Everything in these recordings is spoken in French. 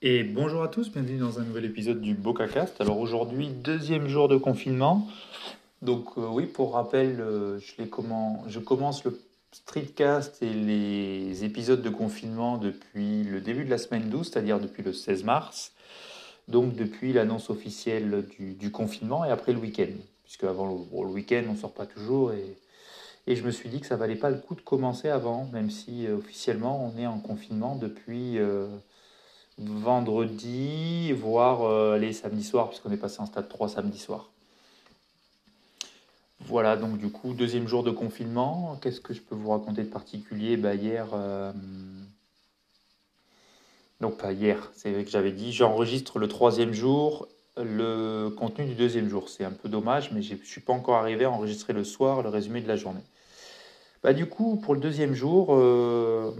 Et bonjour à tous, bienvenue dans un nouvel épisode du BocaCast. Alors aujourd'hui, deuxième jour de confinement. Donc euh, oui, pour rappel, euh, je, commence le streetcast et les épisodes de confinement depuis le début de la semaine 12, c'est-à-dire depuis le 16 mars. Donc depuis l'annonce officielle du, confinement et après le week-end. Puisque avant le, le week-end, on ne sort pas toujours. Et, et, je me suis dit que ça valait pas le coup de commencer avant, même si euh, officiellement on est en confinement depuis... Vendredi, voire euh, les samedis soirs, puisqu'on est passé en stade 3 samedi soir. Voilà, donc du coup, deuxième jour de confinement. Qu'est-ce que je peux vous raconter de particulier? Bah, Hier, euh... pas hier, c'est vrai que j'avais dit, j'enregistre le troisième jour, le contenu du deuxième jour. C'est un peu dommage, mais je ne suis pas encore arrivé à enregistrer le soir le résumé de la journée. Bah, du coup, pour le deuxième jour, euh...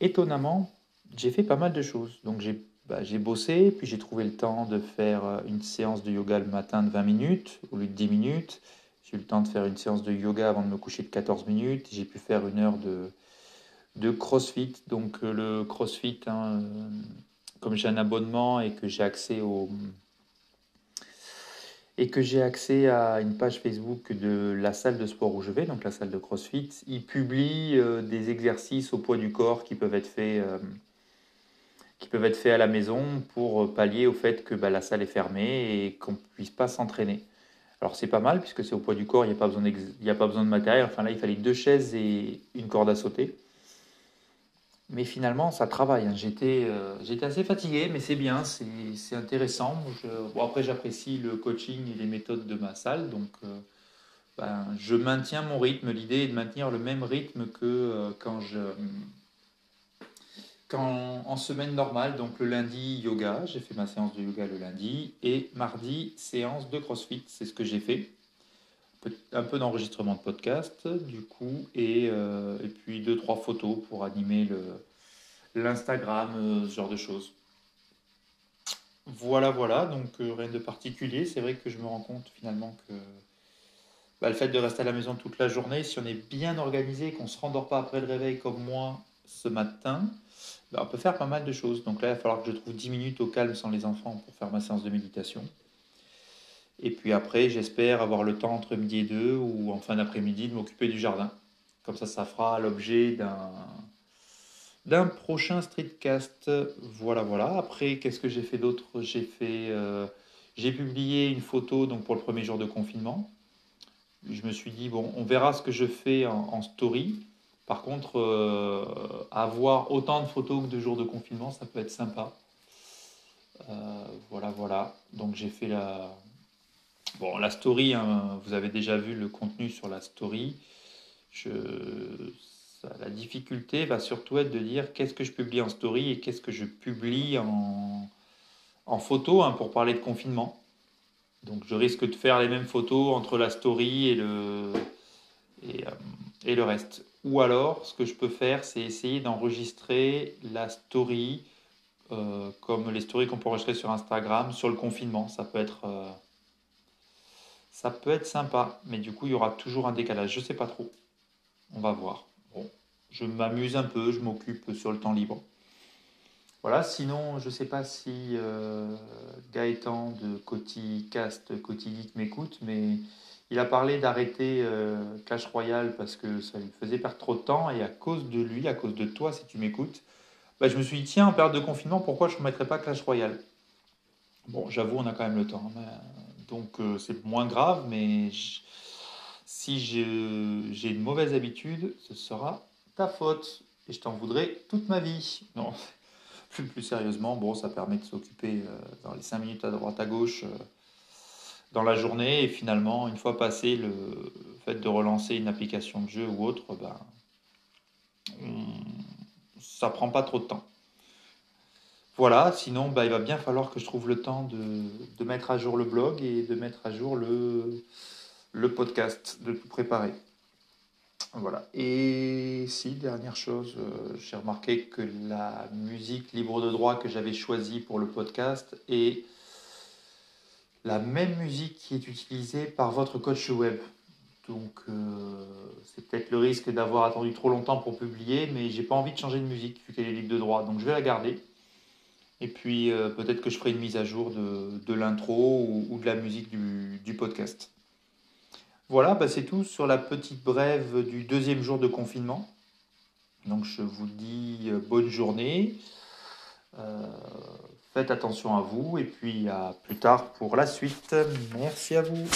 étonnamment, j'ai fait pas mal de choses. Donc j'ai bah, bossé, puis j'ai trouvé le temps de faire euh, une séance de yoga le matin de 20 minutes au lieu de 10 minutes. J'ai eu le temps de faire une séance de yoga avant de me coucher de 14 minutes. J'ai pu faire une heure de, de crossfit. Donc euh, le crossfit, hein, euh, comme j'ai un abonnement et que j'ai accès au et que j'ai accès à une page Facebook de la salle de sport où je vais, donc la salle de CrossFit, ils publient des exercices au poids du corps qui peuvent être faits qui peuvent être faits à la maison pour euh, pallier au fait que bah, la salle est fermée et qu'on ne puisse pas s'entraîner. Alors c'est pas mal puisque c'est au poids du corps, il n'y a, pas besoin a pas besoin de matériel. Enfin là, il fallait deux chaises et une corde à sauter. Mais finalement, ça travaille. Hein. Euh, j'étais assez fatigué, mais c'est bien, c'est intéressant. Bon, après, j'apprécie le coaching et les méthodes de ma salle. Donc, euh, ben, je maintiens mon rythme. L'idée est de maintenir le même rythme que quand je quand, en semaine normale, donc le lundi, yoga, j'ai fait ma séance de yoga le lundi, et mardi, séance de CrossFit, c'est ce que j'ai fait. Un peu d'enregistrement de podcast, du coup, et, euh, et puis deux, trois photos pour animer l'Instagram, euh, ce genre de choses. Voilà, voilà, donc euh, rien de particulier. C'est vrai que je me rends compte finalement que bah, le fait de rester à la maison toute la journée, si on est bien organisé, qu'on ne se rendort pas après le réveil comme moi ce matin, bah, on peut faire pas mal de choses. Donc là, il va falloir que je trouve 10 minutes au calme sans les enfants pour faire ma séance de méditation. Et puis après, j'espère avoir le temps entre midi et deux ou en fin d'après-midi de m'occuper du jardin. Comme ça, ça fera l'objet d'un d'un prochain streetcast. Voilà, voilà. Après, qu'est-ce que j'ai fait d'autre? J'ai fait, euh, j'ai publié une photo donc pour le premier jour de confinement. Je me suis dit bon, on verra ce que je fais en story. Par contre, euh, avoir autant de photos que de jours de confinement, ça peut être sympa. Euh, voilà, voilà. Donc j'ai fait la, bon, la story. Hein, vous avez déjà vu le contenu sur la story. La difficulté va surtout être de dire qu'est-ce que je publie en story et qu'est-ce que je publie en, photo hein, pour parler de confinement. Donc je risque de faire les mêmes photos entre la story et le, euh, et le reste. Ou alors, ce que je peux faire, c'est essayer d'enregistrer la story, euh, comme les stories qu'on peut enregistrer sur Instagram, sur le confinement. Ça peut être, euh, ça peut être sympa, mais du coup, il y aura toujours un décalage. Je ne sais pas trop. On va voir. Bon, je m'amuse un peu, je m'occupe sur le temps libre. Voilà, sinon, je ne sais pas si euh, Gaëtan de Coticast, Cotigeek m'écoute, mais il a parlé d'arrêter euh, Clash Royale parce que ça lui faisait perdre trop de temps et à cause de lui, à cause de toi, si tu m'écoutes, bah, je me suis dit, tiens, en période de confinement, pourquoi je ne mettrais pas Clash Royale? Bon, j'avoue, on a quand même le temps. Hein, donc euh, c'est moins grave, mais si j'ai une mauvaise habitude, ce sera ta faute et je t'en voudrais toute ma vie. Non, plus, plus sérieusement, bon, ça permet de s'occuper euh, dans les 5 minutes à droite à gauche dans la journée. Et finalement, une fois passé le fait de relancer une application de jeu ou autre, ben, ça prend pas trop de temps. Voilà, sinon ben, il va bien falloir que je trouve le temps de, mettre à jour le blog et de mettre à jour le, le podcast, de tout préparer. Voilà. Et si, dernière chose, euh, j'ai remarqué que la musique libre de droit que j'avais choisie pour le podcast est la même musique qui est utilisée par votre coach web. Donc euh, c'est peut-être le risque d'avoir attendu trop longtemps pour publier, mais j'ai pas envie de changer de musique vu qu'elle est libre de droit. Donc je vais la garder. Et puis euh, peut-être que je ferai une mise à jour de, l'intro ou, de la musique du, podcast. Voilà, bah, c'est tout sur la petite brève du deuxième jour de confinement. Donc je vous dis euh, bonne journée. Faites attention à vous et puis à plus tard pour la suite. Merci à vous.